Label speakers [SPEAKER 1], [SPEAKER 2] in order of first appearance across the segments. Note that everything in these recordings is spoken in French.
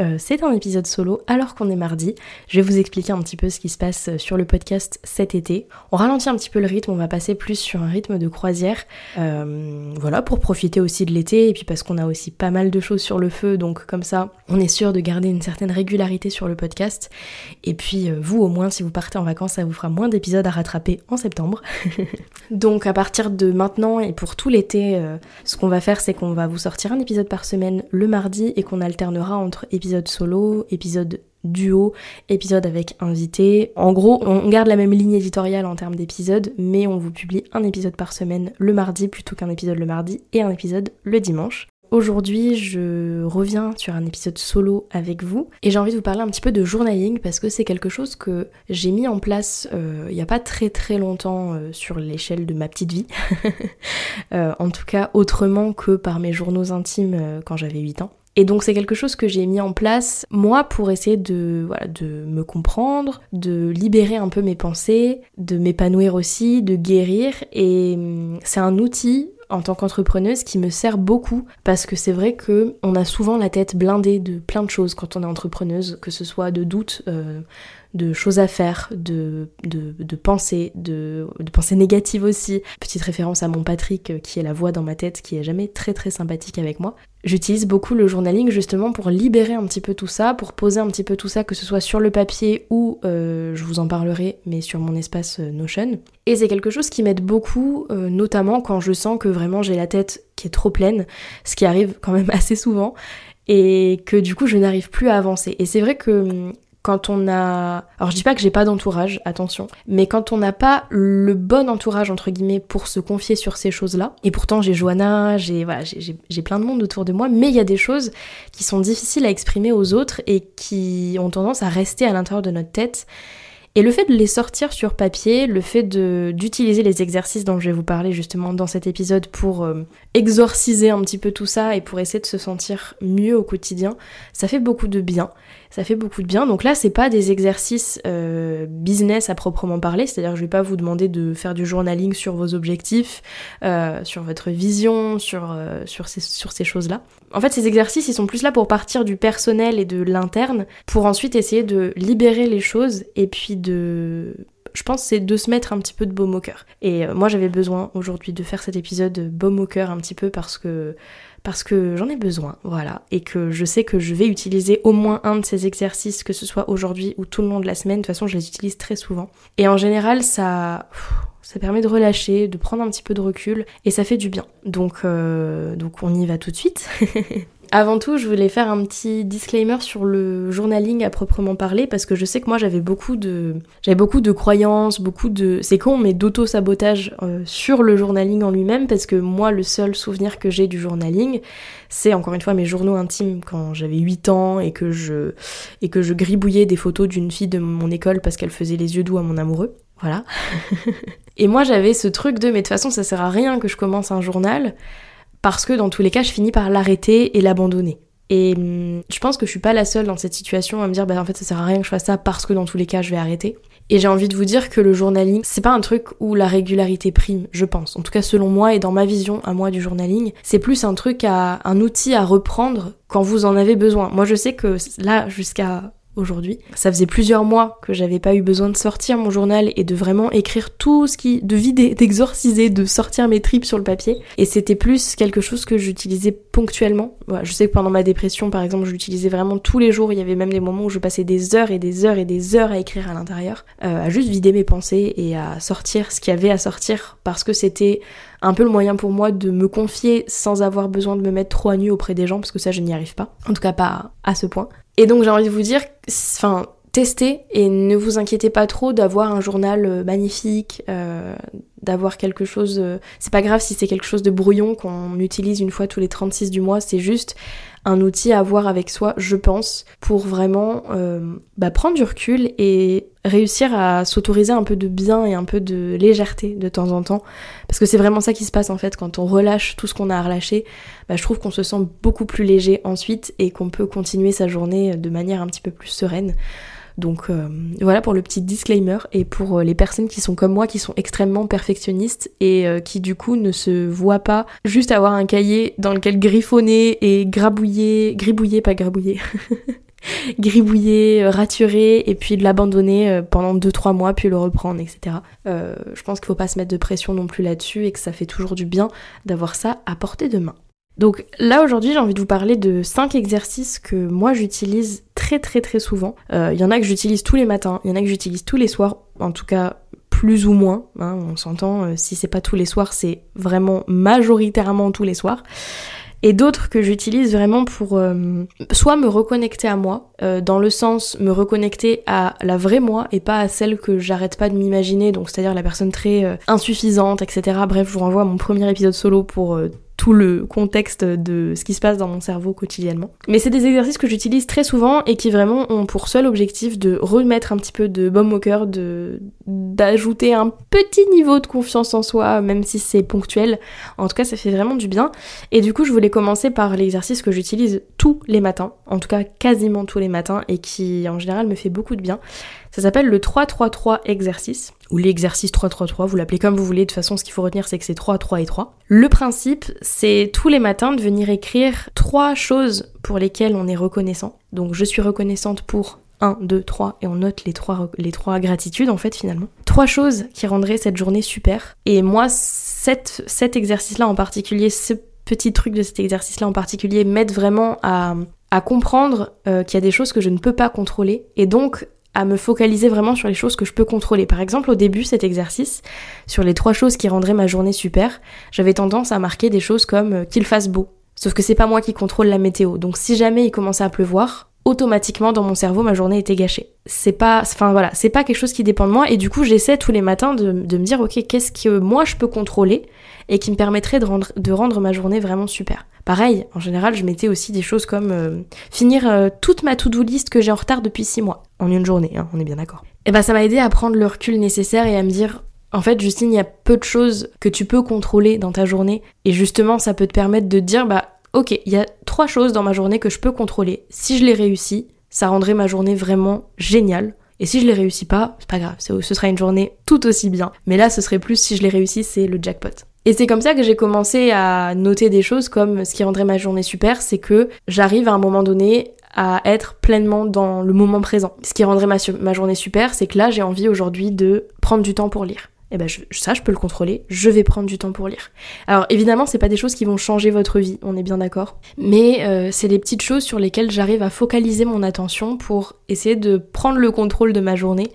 [SPEAKER 1] euh, c'est un épisode solo alors qu'on est mardi. Je vais vous expliquer un petit peu ce qui se passe sur le podcast cet été. On ralentit un petit peu le rythme, on va passer plus sur un rythme de croisière. Euh, voilà, pour profiter aussi de l'été et puis parce qu'on a aussi pas mal de choses sur le feu, donc comme ça, on est sûr de garder une certaine régularité sur le podcast. Et puis euh, vous, au moins, si vous partez en vacances, ça vous fera moins d'épisodes à rattraper en septembre. donc à partir de maintenant et pour tout l'été, euh, ce qu'on va faire, c'est qu'on va vous sortir un épisode par semaine le mardi et qu'on alternera entre épisode solo, épisode duo, épisode avec invité. En gros, on garde la même ligne éditoriale en termes d'épisodes, mais on vous publie un épisode par semaine le mardi plutôt qu'un épisode le mardi et un épisode le dimanche. Aujourd'hui, je reviens sur un épisode solo avec vous et j'ai envie de vous parler un petit peu de journaling parce que c'est quelque chose que j'ai mis en place euh, il n'y a pas très très longtemps euh, sur l'échelle de ma petite vie. Euh, en tout cas, autrement que par mes journaux intimes quand j'avais 8 ans. Et donc c'est quelque chose que j'ai mis en place moi pour essayer de voilà, de me comprendre, de libérer un peu mes pensées, de m'épanouir aussi, de guérir. Et hum, c'est un outil en tant qu'entrepreneuse qui me sert beaucoup parce que c'est vrai que on a souvent la tête blindée de plein de choses quand on est entrepreneuse, que ce soit de doutes, euh, de choses à faire, de, pensées, de, pensées négatives aussi. Petite référence à mon Patrick euh, qui est la voix dans ma tête qui est jamais très très sympathique avec moi. J'utilise beaucoup le journaling justement pour libérer un petit peu tout ça, pour poser un petit peu tout ça, que ce soit sur le papier ou euh, je vous en parlerai, mais sur mon espace euh, Notion. Et c'est quelque chose qui m'aide beaucoup, notamment quand je sens que vraiment j'ai la tête qui est trop pleine, ce qui arrive quand même assez souvent, et que du coup je n'arrive plus à avancer. Et c'est vrai que hum, quand on a... Alors je dis pas que j'ai pas d'entourage, attention, mais quand on n'a pas le bon entourage, entre guillemets, pour se confier sur ces choses-là, et pourtant j'ai Johanna, j'ai voilà, j'ai- plein de monde autour de moi, mais il y a des choses qui sont difficiles à exprimer aux autres et qui ont tendance à rester à l'intérieur de notre tête. Et le fait de les sortir sur papier, le fait d'utiliser les exercices dont je vais vous parler justement dans cet épisode pour euh, exorciser un petit peu tout ça et pour essayer de se sentir mieux au quotidien, ça fait beaucoup de bien. Ça fait beaucoup de bien. Donc là, c'est pas des exercices euh, business à proprement parler, c'est-à-dire que je vais pas vous demander de faire du journaling sur vos objectifs, euh, sur votre vision, sur, euh, sur ces, sur ces choses-là. En fait, ces exercices, ils sont plus là pour partir du personnel et de l'interne, pour ensuite essayer de libérer les choses et puis de je pense c'est de se mettre un petit peu de baume au cœur. Et moi j'avais besoin aujourd'hui de faire cet épisode de baume au cœur un petit peu parce que parce que j'en ai besoin, voilà, et que je sais que je vais utiliser au moins un de ces exercices, que ce soit aujourd'hui ou tout le long de la semaine. De toute façon, je les utilise très souvent. Et en général, ça ça permet de relâcher, de prendre un petit peu de recul, et ça fait du bien. Donc euh, donc on y va tout de suite. Avant tout, je voulais faire un petit disclaimer sur le journaling à proprement parler parce que je sais que moi j'avais beaucoup de j'avais beaucoup de croyances, beaucoup de c'est con mais d'auto-sabotage euh, sur le journaling en lui-même parce que moi le seul souvenir que j'ai du journaling, c'est encore une fois mes journaux intimes quand j'avais 8 ans et que je et que je gribouillais des photos d'une fille de mon école parce qu'elle faisait les yeux doux à mon amoureux. Voilà. et moi j'avais ce truc de mais de toute façon ça sert à rien que je commence un journal parce que dans tous les cas, je finis par l'arrêter et l'abandonner. Et hum, je pense que je suis pas la seule dans cette situation à me dire, bah en fait, ça sert à rien que je fasse ça parce que dans tous les cas, je vais arrêter. Et j'ai envie de vous dire que le journaling, c'est pas un truc où la régularité prime, je pense. En tout cas, selon moi et dans ma vision à moi du journaling, c'est plus un truc à, un outil à reprendre quand vous en avez besoin. Moi, je sais que là, jusqu'à aujourd'hui. Ça faisait plusieurs mois que j'avais pas eu besoin de sortir mon journal et de vraiment écrire tout ce qui, de vider, d'exorciser, de sortir mes tripes sur le papier. Et c'était plus quelque chose que j'utilisais ponctuellement. je sais que pendant ma dépression, par exemple, je l'utilisais vraiment tous les jours. Il y avait même des moments où je passais des heures et des heures et des heures à écrire à l'intérieur, euh, à juste vider mes pensées et à sortir ce qu'il y avait à sortir parce que c'était un peu le moyen pour moi de me confier sans avoir besoin de me mettre trop à nu auprès des gens parce que ça je n'y arrive pas. En tout cas pas à ce point. Et donc j'ai envie de vous dire, enfin, testez et ne vous inquiétez pas trop d'avoir un journal euh, magnifique, euh, d'avoir quelque chose. Euh, c'est pas grave si c'est quelque chose de brouillon qu'on utilise une fois tous les 36 du mois, c'est juste un outil à avoir avec soi, je pense, pour vraiment bah, prendre du recul et réussir à s'autoriser un peu de bien et un peu de légèreté de temps en temps. Parce que c'est vraiment ça qui se passe en fait quand on relâche tout ce qu'on a à relâcher. Bah, je trouve qu'on se sent beaucoup plus léger ensuite et qu'on peut continuer sa journée de manière un petit peu plus sereine. Donc euh, voilà pour le petit disclaimer et pour euh, les personnes qui sont comme moi, qui sont extrêmement perfectionnistes et euh, qui du coup ne se voient pas juste avoir un cahier dans lequel griffonner et grabouiller, gribouiller, pas grabouiller, gribouiller, raturer et puis l'abandonner pendant 2-3 mois puis le reprendre, etc. je pense qu'il faut pas se mettre de pression non plus là-dessus et que ça fait toujours du bien d'avoir ça à portée de main. Donc là aujourd'hui j'ai envie de vous parler de 5 exercices que moi j'utilise très très très souvent. Il euh, y en a que j'utilise tous les matins, il y en a que j'utilise tous les soirs, en tout cas plus ou moins, hein, on s'entend, euh, si c'est pas tous les soirs c'est vraiment majoritairement tous les soirs. Et d'autres que j'utilise vraiment pour euh, soit me reconnecter à moi, dans le sens me reconnecter à la vraie moi et pas à celle que j'arrête pas de m'imaginer, donc c'est-à-dire la personne très insuffisante, etc. Bref, je vous renvoie à mon premier épisode solo pour le contexte de ce qui se passe dans mon cerveau quotidiennement. Mais c'est des exercices que j'utilise très souvent et qui vraiment ont pour seul objectif de remettre un petit peu de baume au cœur, d'ajouter un petit niveau de confiance en soi, même si c'est ponctuel. En tout cas, ça fait vraiment du bien. Et du coup, je voulais commencer par l'exercice que j'utilise tous les matins, en tout cas quasiment tous les matins, et qui en général me fait beaucoup de bien. Ça s'appelle le 3-3-3 exercice, ou l'exercice 3-3-3, vous l'appelez comme vous voulez, de toute façon ce qu'il faut retenir c'est que c'est 3, 3 et 3. Le principe, c'est tous les matins de venir écrire trois choses pour lesquelles on est reconnaissant. Donc je suis reconnaissante pour 1, 2, 3 et on note les trois, les gratitudes en fait finalement. Trois choses qui rendraient cette journée super. Et moi, cet, cet exercice-là en particulier, ce petit truc de cet exercice-là en particulier m'aide vraiment à, à comprendre euh, qu'il y a des choses que je ne peux pas contrôler et donc à me focaliser vraiment sur les choses que je peux contrôler. Par exemple, au début, cet exercice, sur les trois choses qui rendraient ma journée super, j'avais tendance à marquer des choses comme euh, qu'il fasse beau. Sauf que c'est pas moi qui contrôle la météo. Donc si jamais il commençait à pleuvoir, automatiquement dans mon cerveau ma journée était gâchée. C'est pas, enfin voilà, c'est pas quelque chose qui dépend de moi et du coup j'essaie tous les matins de, me dire ok qu'est-ce que moi je peux contrôler et qui me permettrait de rendre, ma journée vraiment super. Pareil, en général je mettais aussi des choses comme euh, finir euh, toute ma to-do list que j'ai en retard depuis 6 mois, en une journée, hein, on est bien d'accord. Et bah ça m'a aidé à prendre le recul nécessaire et à me dire en fait, Justine, il y a peu de choses que tu peux contrôler dans ta journée. Et justement, ça peut te permettre de dire, bah, ok, il y a trois choses dans ma journée que je peux contrôler. Si je les réussis, ça rendrait ma journée vraiment géniale. Et si je les réussis pas, c'est pas grave, ce sera une journée tout aussi bien. Mais là, ce serait plus si je les réussis, c'est le jackpot. Et c'est comme ça que j'ai commencé à noter des choses comme ce qui rendrait ma journée super, c'est que j'arrive à un moment donné à être pleinement dans le moment présent. Ce qui rendrait ma, ma journée super, c'est que là j'ai envie aujourd'hui de prendre du temps pour lire eh ben ça je peux le contrôler, je vais prendre du temps pour lire. Alors évidemment c'est pas des choses qui vont changer votre vie, on est bien d'accord, mais euh, c'est des petites choses sur lesquelles j'arrive à focaliser mon attention pour essayer de prendre le contrôle de ma journée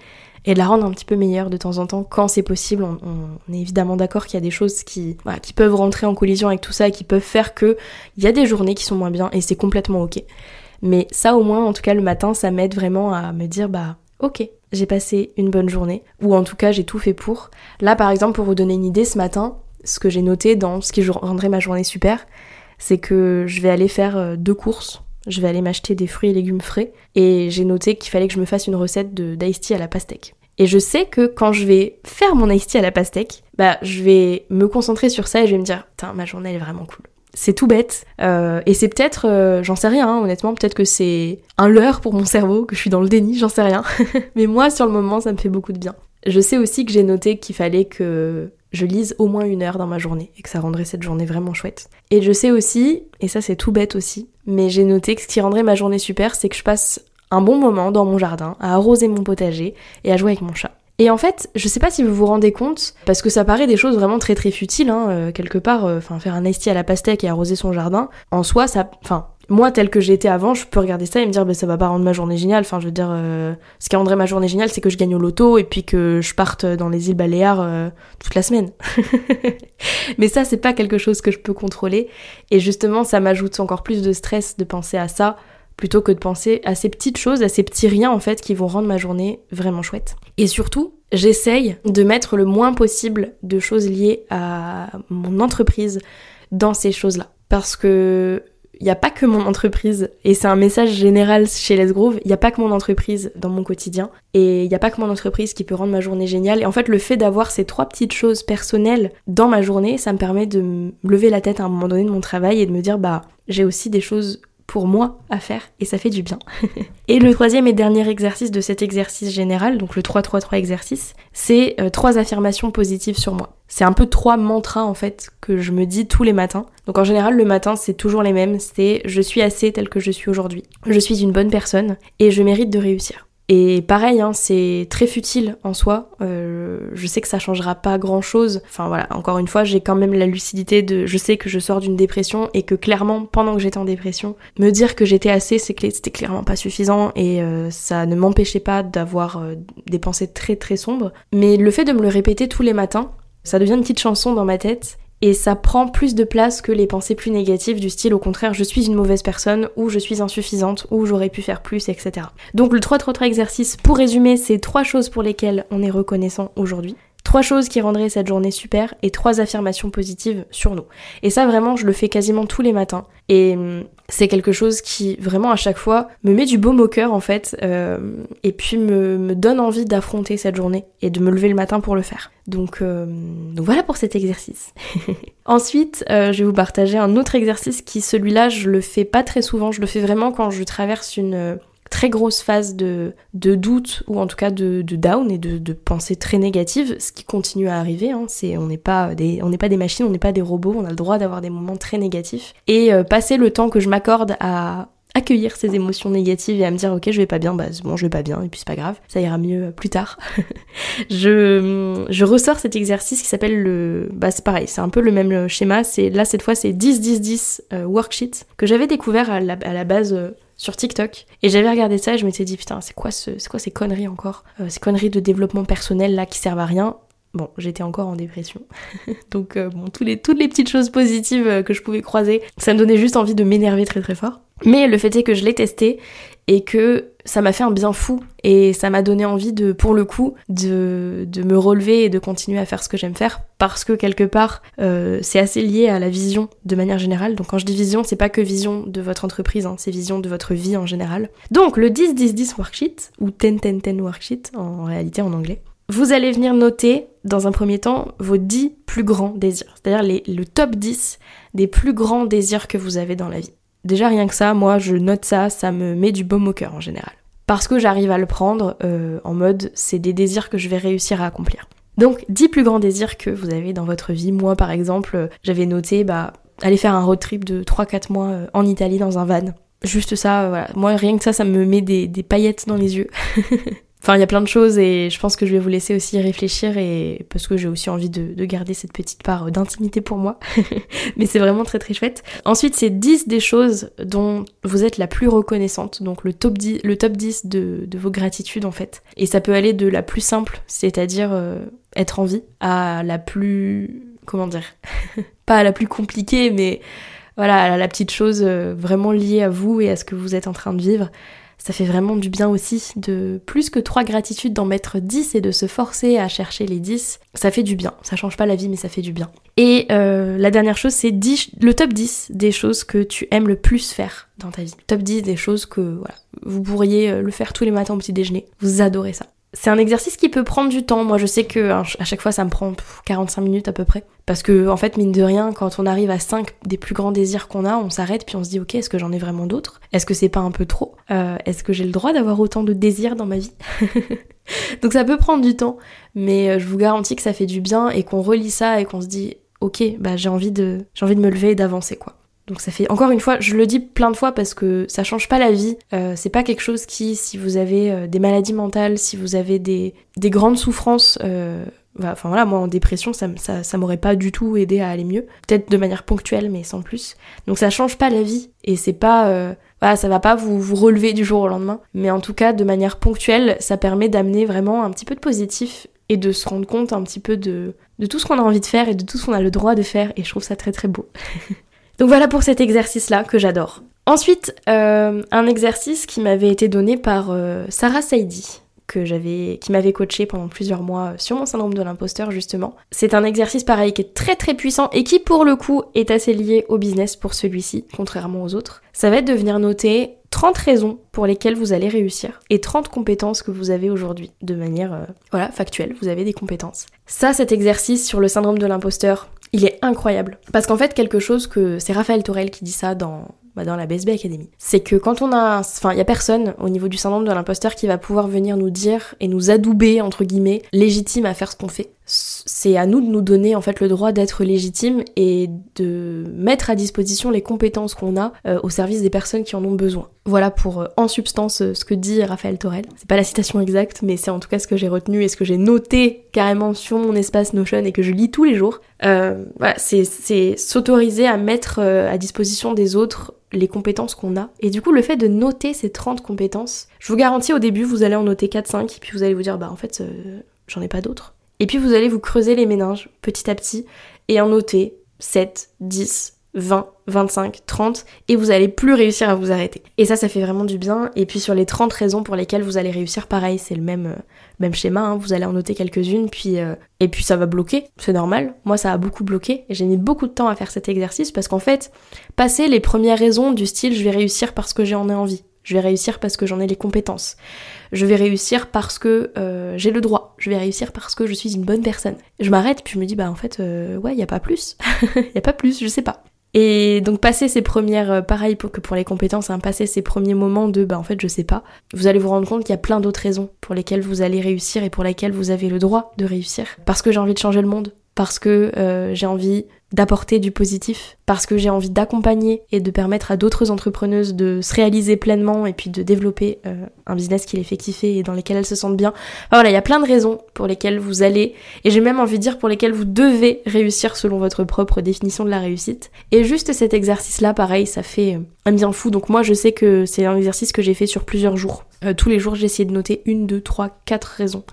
[SPEAKER 1] et de la rendre un petit peu meilleure de temps en temps quand c'est possible. On, est évidemment d'accord qu'il y a des choses qui, peuvent rentrer en collision avec tout ça et qui peuvent faire que il y a des journées qui sont moins bien et c'est complètement ok. Mais ça au moins en tout cas le matin ça m'aide vraiment à me dire bah ok j'ai passé une bonne journée, ou en tout cas j'ai tout fait pour. Là par exemple pour vous donner une idée, ce matin, ce que j'ai noté dans ce qui rendrait ma journée super, c'est que je vais aller faire euh, deux courses. Je vais aller m'acheter des fruits et légumes frais et j'ai noté qu'il fallait que je me fasse une recette de d'ice à la pastèque. Et je sais que quand je vais faire mon ice à la pastèque, bah je vais me concentrer sur ça et je vais me dire, putain ma journée elle est vraiment cool c'est tout bête. Euh, et c'est peut-être, euh, j'en sais rien, hein, honnêtement, peut-être que c'est un leurre pour mon cerveau, que je suis dans le déni, j'en sais rien. Mais moi, sur le moment, ça me fait beaucoup de bien. Je sais aussi que j'ai noté qu'il fallait que je lise au moins une heure dans ma journée et que ça rendrait cette journée vraiment chouette. Et je sais aussi, et ça c'est tout bête aussi, mais j'ai noté que ce qui rendrait ma journée super, c'est que je passe un bon moment dans mon jardin, à arroser mon potager et à jouer avec mon chat. Et en fait, je sais pas si vous vous rendez compte, parce que ça paraît des choses vraiment très très futiles, hein, euh, quelque part, euh, enfin faire un esti à la pastèque et arroser son jardin, en soi, ça, enfin, moi tel que j'étais avant, je peux regarder ça et me dire, bah, ça va pas rendre ma journée géniale. Enfin, je veux dire, euh, ce qui rendrait ma journée géniale, c'est que je gagne au loto et puis que je parte dans les îles Baléares toute la semaine. Mais ça, c'est pas quelque chose que je peux contrôler, et justement, ça m'ajoute encore plus de stress de penser à ça plutôt que de penser à ces petites choses, à ces petits riens en fait qui vont rendre ma journée vraiment chouette. Et surtout, j'essaye de mettre le moins possible de choses liées à mon entreprise dans ces choses-là. Parce que il n'y a pas que mon entreprise, et c'est un message général chez Les Groove, il n'y a pas que mon entreprise dans mon quotidien, et il n'y a pas que mon entreprise qui peut rendre ma journée géniale. Et en fait, le fait d'avoir ces trois petites choses personnelles dans ma journée, ça me permet de me lever la tête à un moment donné de mon travail et de me dire, bah, j'ai aussi des choses pour moi à faire et ça fait du bien. et le troisième et dernier exercice de cet exercice général, donc le 3-3-3 exercice, c'est euh, trois affirmations positives sur moi. C'est un peu trois mantras en fait que je me dis tous les matins. Donc en général le matin c'est toujours les mêmes, c'est je suis assez tel que je suis aujourd'hui. Je suis une bonne personne et je mérite de réussir. Et pareil, hein, c'est très futile en soi. Euh, je sais que ça changera pas grand chose. Enfin voilà, encore une fois, j'ai quand même la lucidité de. Je sais que je sors d'une dépression et que clairement, pendant que j'étais en dépression, me dire que j'étais assez, c'est c'était clairement pas suffisant et euh, ça ne m'empêchait pas d'avoir euh, des pensées très très sombres. Mais le fait de me le répéter tous les matins, ça devient une petite chanson dans ma tête et ça prend plus de place que les pensées plus négatives du style au contraire je suis une mauvaise personne ou je suis insuffisante ou j'aurais pu faire plus etc. Donc le 3-3-3 exercice pour résumer c'est trois choses pour lesquelles on est reconnaissant aujourd'hui. Trois choses qui rendraient cette journée super et trois affirmations positives sur nous. Et ça vraiment je le fais quasiment tous les matins. Et hum, c'est quelque chose qui vraiment à chaque fois me met du baume au cœur en fait euh, et puis me, donne envie d'affronter cette journée et de me lever le matin pour le faire. Donc, euh, voilà pour cet exercice. Ensuite, euh, je vais vous partager un autre exercice qui celui-là je le fais pas très souvent, je le fais vraiment quand je traverse une très grosse phase de, de doute ou en tout cas de, de down et de, de pensée très négative, ce qui continue à arriver. Hein, c'est on n'est pas des pas des machines, on n'est pas des robots, on a le droit d'avoir des moments très négatifs et euh, passer le temps que je m'accorde à accueillir ces émotions négatives et à me dire ok je vais pas bien bah bon je vais pas bien et puis c'est pas grave ça ira mieux euh, plus tard je, je ressors cet exercice qui s'appelle le bah c'est pareil c'est un peu le même euh, schéma c'est là cette fois c'est 10 10 10 worksheet que j'avais découvert à la, à la base sur TikTok. Et j'avais regardé ça et je m'étais dit, putain, c'est quoi, ce, c'est quoi ces conneries encore? Euh, Ces conneries de développement personnel là qui servent à rien. Bon, j'étais encore en dépression. Donc, euh, bon, tous les, toutes les petites choses positives euh, que je pouvais croiser, ça me donnait juste envie de m'énerver très très fort. Mais le fait est que je l'ai testé et que ça m'a fait un bien fou et ça m'a donné envie de, pour le coup, de, de, me relever et de continuer à faire ce que j'aime faire parce que quelque part, euh, c'est assez lié à la vision de manière générale. Donc quand je dis vision, c'est pas que vision de votre entreprise, hein, c'est vision de votre vie en général. Donc le 10-10-10 worksheet, ou 10-10-10 worksheet en réalité en anglais, vous allez venir noter dans un premier temps vos 10 plus grands désirs, c'est-à-dire le top 10 des plus grands désirs que vous avez dans la vie. Déjà rien que ça, moi je note ça, ça me met du baume au cœur en général. Parce que j'arrive à le prendre euh, en mode c'est des désirs que je vais réussir à accomplir. Donc 10 plus grands désirs que vous avez dans votre vie. Moi par exemple, j'avais noté bah aller faire un road trip de 3-4 mois euh, en Italie dans un van. Juste ça, euh, voilà. Moi rien que ça, ça me met des paillettes dans les yeux. Enfin, il y a plein de choses et je pense que je vais vous laisser aussi réfléchir et parce que j'ai aussi envie de, garder cette petite part d'intimité pour moi. Mais c'est vraiment très très chouette. Ensuite, c'est 10 des choses dont vous êtes la plus reconnaissante. Donc le top 10, le top 10 de, vos gratitudes en fait. Et ça peut aller de la plus simple, c'est-à-dire euh, être en vie, à la plus... comment dire Pas à la plus compliquée, mais voilà, à la petite chose euh, vraiment liée à vous et à ce que vous êtes en train de vivre ça fait vraiment du bien aussi de plus que trois gratitudes d'en mettre 10 et de se forcer à chercher les 10. Ça fait du bien. Ça change pas la vie, mais ça fait du bien. Et euh, la dernière chose, c'est le top 10 des choses que tu aimes le plus faire dans ta vie. Top 10 des choses que voilà, vous pourriez euh, le faire tous les matins au petit déjeuner. Vous adorez ça c'est un exercice qui peut prendre du temps. Moi, je sais que à chaque fois, ça me prend 45 minutes à peu près. Parce que, en fait, mine de rien, quand on arrive à 5 des plus grands désirs qu'on a, on s'arrête puis on se dit, ok, est-ce que j'en ai vraiment d'autres? Est-ce que c'est pas un peu trop? Euh, Est-ce que j'ai le droit d'avoir autant de désirs dans ma vie? Donc ça peut prendre du temps, mais euh, je vous garantis que ça fait du bien et qu'on relit ça et qu'on se dit, ok, bah j'ai envie de, j'ai envie de me lever et d'avancer quoi. Donc ça fait encore une fois, je le dis plein de fois parce que ça change pas la vie. Euh, c'est pas quelque chose qui, si vous avez euh, des maladies mentales, si vous avez des, des grandes souffrances, euh, enfin voilà, moi en dépression, ça, ça, ça m'aurait pas du tout aidé à aller mieux. Peut-être de manière ponctuelle, mais sans plus. Donc ça change pas la vie et c'est pas, euh, voilà, ça va pas vous, vous relever du jour au lendemain. Mais en tout cas, de manière ponctuelle, ça permet d'amener vraiment un petit peu de positif et de se rendre compte un petit peu de, de tout ce qu'on a envie de faire et de tout ce qu'on a le droit de faire. Et je trouve ça très très beau. Donc voilà pour cet exercice-là que j'adore. Ensuite, euh, un exercice qui m'avait été donné par euh, Sarah Saidi, que j'avais, qui m'avait coaché pendant plusieurs mois sur mon syndrome de l'imposteur justement. C'est un exercice pareil qui est très très puissant et qui pour le coup est assez lié au business pour celui-ci, contrairement aux autres. Ça va être de venir noter 30 raisons pour lesquelles vous allez réussir et 30 compétences que vous avez aujourd'hui de manière euh, voilà factuelle vous avez des compétences ça cet exercice sur le syndrome de l'imposteur il est incroyable parce qu'en fait quelque chose que c'est Raphaël Torel qui dit ça dans bah, la BSB Academy. C'est que quand on a, enfin, il y a personne au niveau du syndrome de l'imposteur qui va pouvoir venir nous dire et nous adouber entre guillemets légitime à faire ce qu'on fait. C'est à nous de nous donner en fait le droit d'être légitime et de mettre à disposition les compétences qu'on a euh, au service des personnes qui en ont besoin. Voilà pour euh, en substance euh, ce que dit Raphaël Torel. C'est pas la citation exacte, mais c'est en tout cas ce que j'ai retenu et ce que j'ai noté carrément sur mon espace Notion et que je lis tous les jours. voilà, c'est s'autoriser à mettre à disposition des autres les compétences qu'on a. Et du coup, le fait de noter ces 30 compétences, je vous garantis au début, vous allez en noter 4-5, puis vous allez vous dire, bah en fait, j'en ai pas d'autres. Et puis vous allez vous creuser les méninges petit à petit et en noter 7, 10, 20, 25, 30 et vous allez plus réussir à vous arrêter. Et ça, ça fait vraiment du bien. Et puis sur les 30 raisons pour lesquelles vous allez réussir, pareil, c'est le même, euh, même schéma, hein. vous allez en noter quelques-unes, puis euh, et puis ça va bloquer, c'est normal. Moi, ça a beaucoup bloqué et j'ai mis beaucoup de temps à faire cet exercice parce qu'en fait, passer les premières raisons du style je vais réussir parce que j'en ai envie, je vais réussir parce que j'en ai les compétences, je vais réussir parce que euh, j'ai le droit, je vais réussir parce que je suis une bonne personne. Je m'arrête puis je me dis bah en fait ouais, il y a pas plus. Il y a pas plus, je sais pas. Et donc passer ces premières, euh, pareil pour que pour les compétences, hein, passer ces premiers moments de bah en fait je sais pas, vous allez vous rendre compte qu'il y a plein d'autres raisons pour lesquelles vous allez réussir et pour lesquelles vous avez le droit de réussir. Parce que j'ai envie de changer le monde, parce que euh, j'ai envie d'apporter du positif, parce que j'ai envie d'accompagner et de permettre à d'autres entrepreneuses de se réaliser pleinement et puis de développer euh, un business qui les fait kiffer et dans lesquels elles se sentent bien. voilà, il y a plein de raisons pour lesquelles vous allez, et j'ai même envie de dire pour lesquelles vous devez réussir selon votre propre définition de la réussite. Et juste cet exercice-là, pareil, ça fait euh, un bien fou. Donc moi, je sais que c'est un exercice que j'ai fait sur plusieurs jours. Euh, tous les jours, essayé de noter une, deux, trois, quatre raisons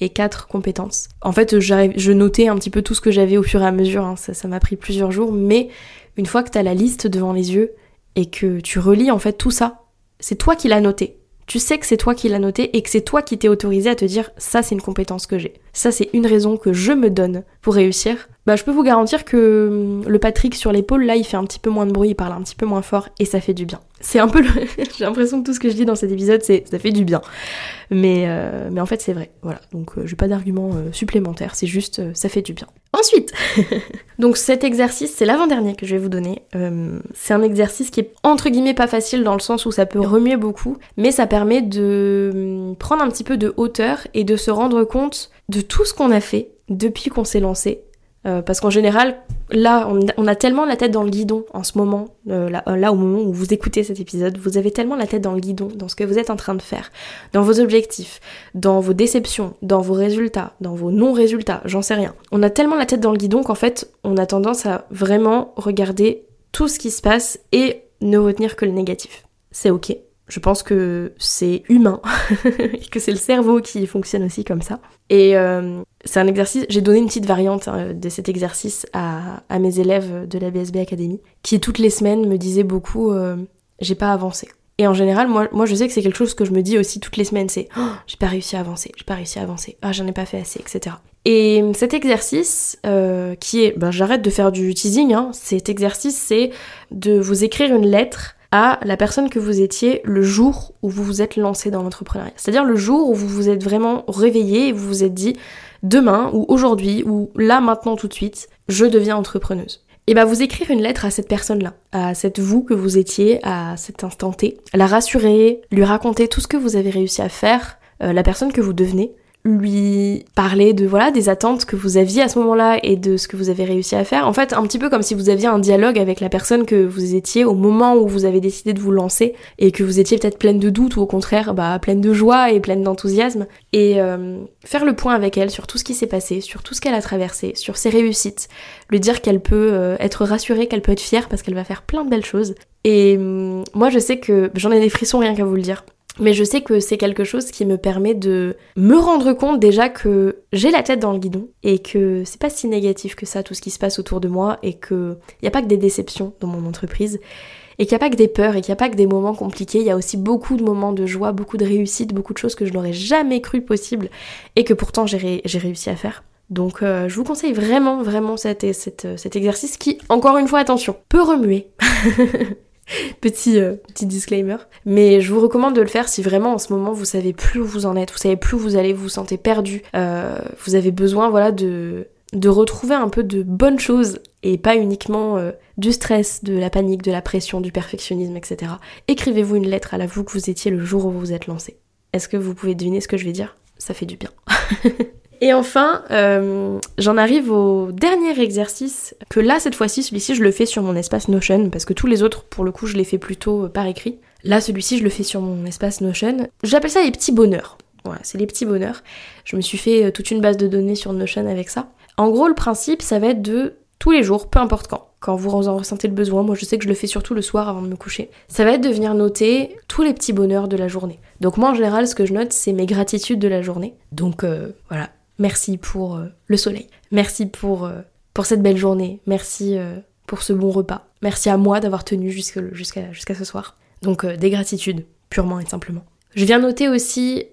[SPEAKER 1] et quatre compétences. En fait, je notais un petit peu tout ce que j'avais au fur et à mesure, hein. ça m'a pris plusieurs jours, mais une fois que tu as la liste devant les yeux et que tu relis en fait tout ça, c'est toi qui l'as noté. Tu sais que c'est toi qui l'as noté et que c'est toi qui t'es autorisé à te dire ça c'est une compétence que j'ai. Ça c'est une raison que je me donne pour réussir. Bah je peux vous garantir que hum, le Patrick sur l'épaule là il fait un petit peu moins de bruit, il parle un petit peu moins fort et ça fait du bien. C'est un peu le... j'ai l'impression que tout ce que je dis dans cet épisode c'est ça fait du bien. Mais, euh, mais en fait c'est vrai. Voilà. Donc euh, j'ai pas d'argument euh, supplémentaire, c'est juste ça fait du bien. Ensuite, donc cet exercice, c'est l'avant-dernier que je vais vous donner. Euh, c'est un exercice qui est entre guillemets pas facile dans le sens où ça peut remuer beaucoup, mais ça permet de hum, prendre un petit peu de hauteur et de se rendre compte de tout ce qu'on a fait depuis qu'on s'est lancé euh, parce qu'en général, là, on, a tellement la tête dans le guidon en ce moment, euh, euh, là, au moment où vous écoutez cet épisode, vous avez tellement la tête dans le guidon, dans ce que vous êtes en train de faire, dans vos objectifs, dans vos déceptions, dans vos résultats, dans vos non-résultats, j'en sais rien. On a tellement la tête dans le guidon qu'en fait, on a tendance à vraiment regarder tout ce qui se passe et ne retenir que le négatif. C'est ok. Je pense que c'est humain et que c'est le cerveau qui fonctionne aussi comme ça. Et euh, c'est un exercice, j'ai donné une petite variante hein, de cet exercice à, mes élèves de la BSB Academy, qui toutes les semaines me disaient beaucoup euh, j'ai pas avancé. Et en général, moi, je sais que c'est quelque chose que je me dis aussi toutes les semaines, c'est oh, j'ai pas réussi à avancer, j'ai pas réussi à avancer, ah j'en ai pas fait assez, etc. Et cet exercice, euh, qui est, ben, j'arrête de faire du teasing, hein, cet exercice c'est de vous écrire une lettre à la personne que vous étiez le jour où vous vous êtes lancé dans l'entrepreneuriat. C'est-à-dire le jour où vous vous êtes vraiment réveillé et vous vous êtes dit demain ou aujourd'hui ou là maintenant tout de suite, je deviens entrepreneuse. Et bah vous écrire une lettre à cette personne-là, à cette vous que vous étiez à cet instant T, la rassurer, lui raconter tout ce que vous avez réussi à faire, euh, la personne que vous devenez, lui parler de voilà des attentes que vous aviez à ce moment-là et de ce que vous avez réussi à faire. En fait, un petit peu comme si vous aviez un dialogue avec la personne que vous étiez au moment où vous avez décidé de vous lancer et que vous étiez peut-être pleine de doutes ou au contraire bah, pleine de joie et pleine d'enthousiasme et euh, faire le point avec elle sur tout ce qui s'est passé, sur tout ce qu'elle a traversé, sur ses réussites, lui dire qu'elle peut euh, être rassurée, qu'elle peut être fière parce qu'elle va faire plein de belles choses. Et hum, moi je sais que j'en ai des frissons rien qu'à vous le dire. Mais je sais que c'est quelque chose qui me permet de me rendre compte déjà que j'ai la tête dans le guidon et que c'est pas si négatif que ça tout ce qui se passe autour de moi et que y a pas que des déceptions dans mon entreprise et qu'il n'y a pas que des peurs et qu'il n'y a pas que des moments compliqués, il y a aussi beaucoup de moments de joie, beaucoup de réussite, beaucoup de choses que je n'aurais jamais cru possible et que pourtant j'ai réussi à faire. Donc euh, je vous conseille vraiment, vraiment cet exercice qui, encore une fois, attention, peut remuer. petit, euh, petit disclaimer. Mais je vous recommande de le faire si vraiment en ce moment vous savez plus où vous en êtes, vous savez plus où vous allez, vous vous sentez perdu, euh, vous avez besoin voilà de, de retrouver un peu de bonnes choses et pas uniquement euh, du stress, de la panique, de la pression, du perfectionnisme, etc. Écrivez-vous une lettre à la vous que vous étiez le jour où vous vous êtes lancé. Est-ce que vous pouvez deviner ce que je vais dire? Ça fait du bien. Et enfin, euh, j'en arrive au dernier exercice, que là, cette fois-ci, celui-ci, je le fais sur mon espace Notion, parce que tous les autres, pour le coup, je les fais plutôt euh, par écrit. Là, celui-ci, je le fais sur mon espace Notion. J'appelle ça les petits bonheurs. Voilà, c'est les petits bonheurs. Je me suis fait euh, toute une base de données sur Notion avec ça. En gros, le principe, ça va être de tous les jours, peu importe quand. Quand vous en ressentez le besoin, moi je sais que je le fais surtout le soir avant de me coucher. Ça va être de venir noter tous les petits bonheurs de la journée. Donc moi en général, ce que je note, c'est mes gratitudes de la journée. Donc voilà, Merci pour euh, le soleil. Merci pour, euh, pour cette belle journée. Merci euh, pour ce bon repas. Merci à moi d'avoir tenu jusqu'à ce soir. Donc des gratitudes, purement et simplement. Je viens noter aussi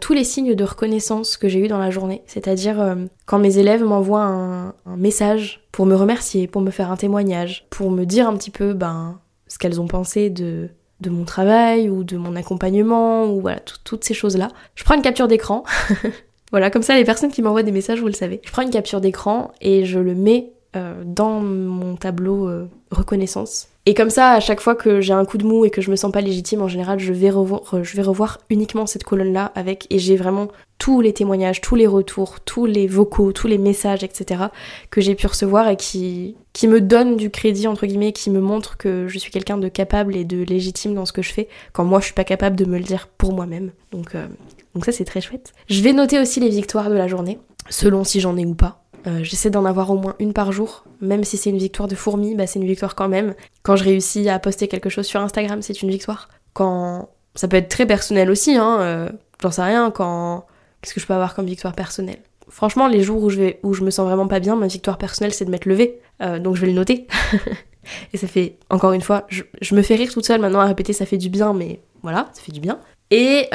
[SPEAKER 1] tous les signes de reconnaissance que j'ai eu dans la journée. C'est-à-dire quand mes élèves m'envoient un, message pour me remercier, pour me faire un témoignage, pour me dire un petit peu ben, ce qu'elles ont pensé de, de mon travail ou de mon accompagnement ou voilà, toutes ces choses-là. Je prends une capture d'écran Voilà, comme ça, les personnes qui m'envoient des messages, vous le savez. Je prends une capture d'écran et je le mets euh, dans mon tableau euh, reconnaissance. Et comme ça, à chaque fois que j'ai un coup de mou et que je me sens pas légitime, en général, je vais revoir, revoir uniquement cette colonne-là avec, et j'ai vraiment tous les témoignages, tous les retours, tous les vocaux, tous les messages, etc. que j'ai pu recevoir et qui, qui me donnent du crédit, entre guillemets, qui me montrent que je suis quelqu'un de capable et de légitime dans ce que je fais, quand moi je suis pas capable de me le dire pour moi-même. Donc, euh, donc ça c'est très chouette. Je vais noter aussi les victoires de la journée, selon si j'en ai ou pas. Euh, j'essaie d'en avoir au moins une par jour, même si c'est une victoire de fourmi, bah c'est une victoire quand même. Quand je réussis à poster quelque chose sur Instagram, c'est une victoire. Quand ça peut être très personnel aussi, hein, euh, j'en sais rien. Quand qu'est-ce que je peux avoir comme victoire personnelle? Franchement, les jours où je vais, où je me sens vraiment pas bien, ma victoire personnelle c'est de m'être levée, euh, donc je vais le noter. Et ça fait, encore une fois, je, me fais rire toute seule maintenant à répéter, ça fait du bien, mais voilà, ça fait du bien. Et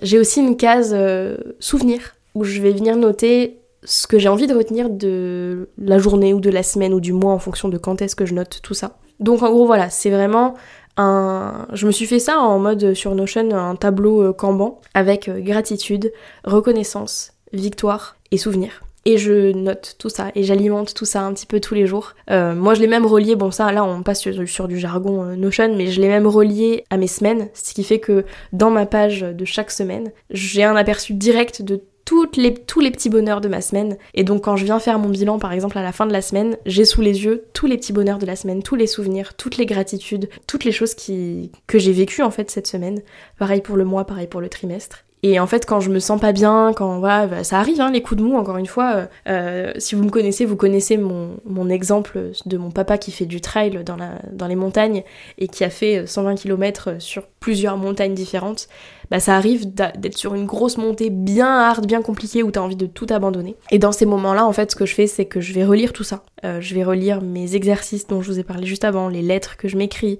[SPEAKER 1] j'ai aussi une case euh, souvenir où je vais venir noter ce que j'ai envie de retenir de la journée ou de la semaine ou du mois en fonction de quand est-ce que je note tout ça. Donc en gros voilà, c'est vraiment un... Je me suis fait ça en mode sur Notion, un tableau euh, Kanban avec gratitude, reconnaissance, victoire et souvenir et je note tout ça et j'alimente tout ça un petit peu tous les jours. Euh, moi je l'ai même relié, bon ça là on passe sur, du jargon euh, Notion, mais je l'ai même relié à mes semaines, ce qui fait que dans ma page de chaque semaine, j'ai un aperçu direct de toutes les, tous les petits bonheurs de ma semaine. Et donc quand je viens faire mon bilan par exemple à la fin de la semaine, j'ai sous les yeux tous les petits bonheurs de la semaine, tous les souvenirs, toutes les gratitudes, toutes les choses qui, que j'ai vécues en fait cette semaine. Pareil pour le mois, pareil pour le trimestre. Et en fait, quand je me sens pas bien, quand voilà, bah, ça arrive, hein, les coups de mou, encore une fois. Euh, euh, si vous me connaissez, vous connaissez mon, mon, exemple de mon papa qui fait du trail dans, la, dans les montagnes et qui a fait 120 km sur plusieurs montagnes différentes. Bah, ça arrive d'être sur une grosse montée bien hard, bien compliquée où t'as envie de tout abandonner. Et dans ces moments-là, en fait, ce que je fais, c'est que je vais relire tout ça. Euh, je vais relire mes exercices dont je vous ai parlé juste avant, les lettres que je m'écris,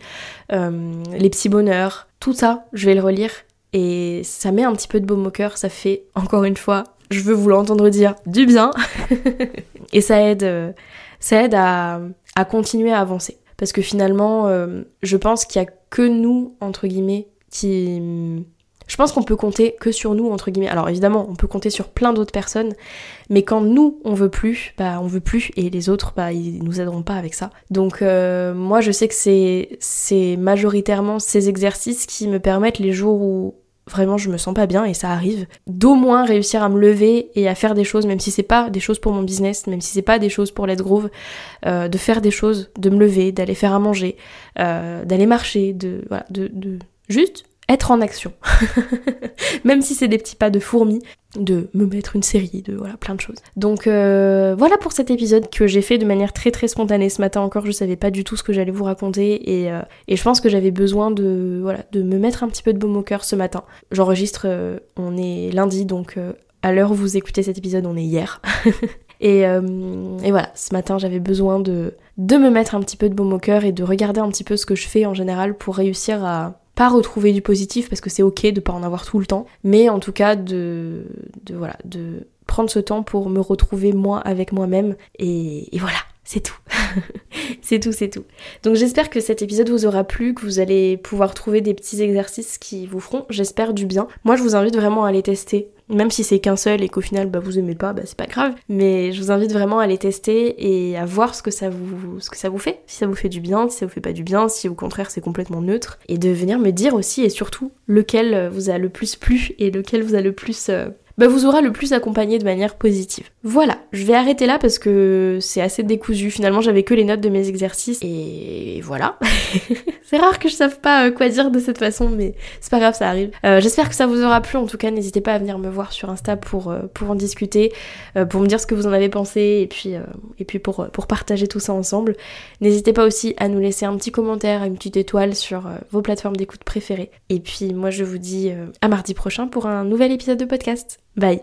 [SPEAKER 1] les petits bonheurs, tout ça, je vais le relire et ça met un petit peu de baume au cœur, ça fait encore une fois, je veux vous l'entendre dire, du bien. et ça aide, euh, ça aide à, à, continuer à avancer. Parce que finalement, euh, je pense qu'il y a que nous, entre guillemets, qui je pense qu'on peut compter que sur nous, entre guillemets. Alors évidemment, on peut compter sur plein d'autres personnes, mais quand nous, on veut plus, bah on veut plus, et les autres, bah ils nous aideront pas avec ça. Donc euh, moi, je sais que c'est, c'est majoritairement ces exercices qui me permettent les jours où vraiment je me sens pas bien et ça arrive, d'au moins réussir à me lever et à faire des choses, même si c'est pas des choses pour mon business, même si c'est pas des choses pour Let's Groove, euh, de faire des choses, de me lever, d'aller faire à manger, euh, d'aller marcher, de, voilà, de, de juste être en action. Même si c'est des petits pas de fourmi, de me mettre une série, de voilà, plein de choses. Donc euh, voilà pour cet épisode que j'ai fait de manière très très spontanée ce matin encore, je savais pas du tout ce que j'allais vous raconter et, euh, et, je pense que j'avais besoin de, voilà, de me mettre un petit peu de baume au cœur ce matin. J'enregistre, euh, on est lundi donc à l'heure où vous écoutez cet épisode, on est hier. et, et, voilà, ce matin j'avais besoin de, de me mettre un petit peu de baume au cœur et de regarder un petit peu ce que je fais en général pour réussir à pas retrouver du positif parce que c'est ok de pas en avoir tout le temps, mais en tout cas de, de voilà, de prendre ce temps pour me retrouver moi avec moi-même et, et voilà, c'est tout. c'est tout, c'est tout. Donc j'espère que cet épisode vous aura plu, que vous allez pouvoir trouver des petits exercices qui vous feront, j'espère, du bien. Moi je vous invite vraiment à les tester. Même si c'est qu'un seul et qu'au final bah, vous aimez pas, bah, c'est pas grave. Mais je vous invite vraiment à les tester et à voir ce que, ça vous, fait. Si ça vous fait du bien, si ça vous fait pas du bien, si au contraire c'est complètement neutre. Et de venir me dire aussi et surtout lequel vous a le plus plu et lequel vous a le plus euh, bah, vous aura le plus accompagné de manière positive. Voilà, je vais arrêter là parce que c'est assez décousu. Finalement, j'avais que les notes de mes exercices et voilà. c'est rare que je sache pas euh, quoi dire de cette façon, mais c'est pas grave, ça arrive. Euh, j'espère que ça vous aura plu. En tout cas, n'hésitez pas à venir me voir sur Insta pour, euh, pour en discuter, pour me dire ce que vous en avez pensé et puis, pour, pour partager tout ça ensemble. N'hésitez pas aussi à nous laisser un petit commentaire, une petite étoile sur vos plateformes d'écoute préférées. Et puis moi, je vous dis à mardi prochain pour un nouvel épisode de podcast. Bye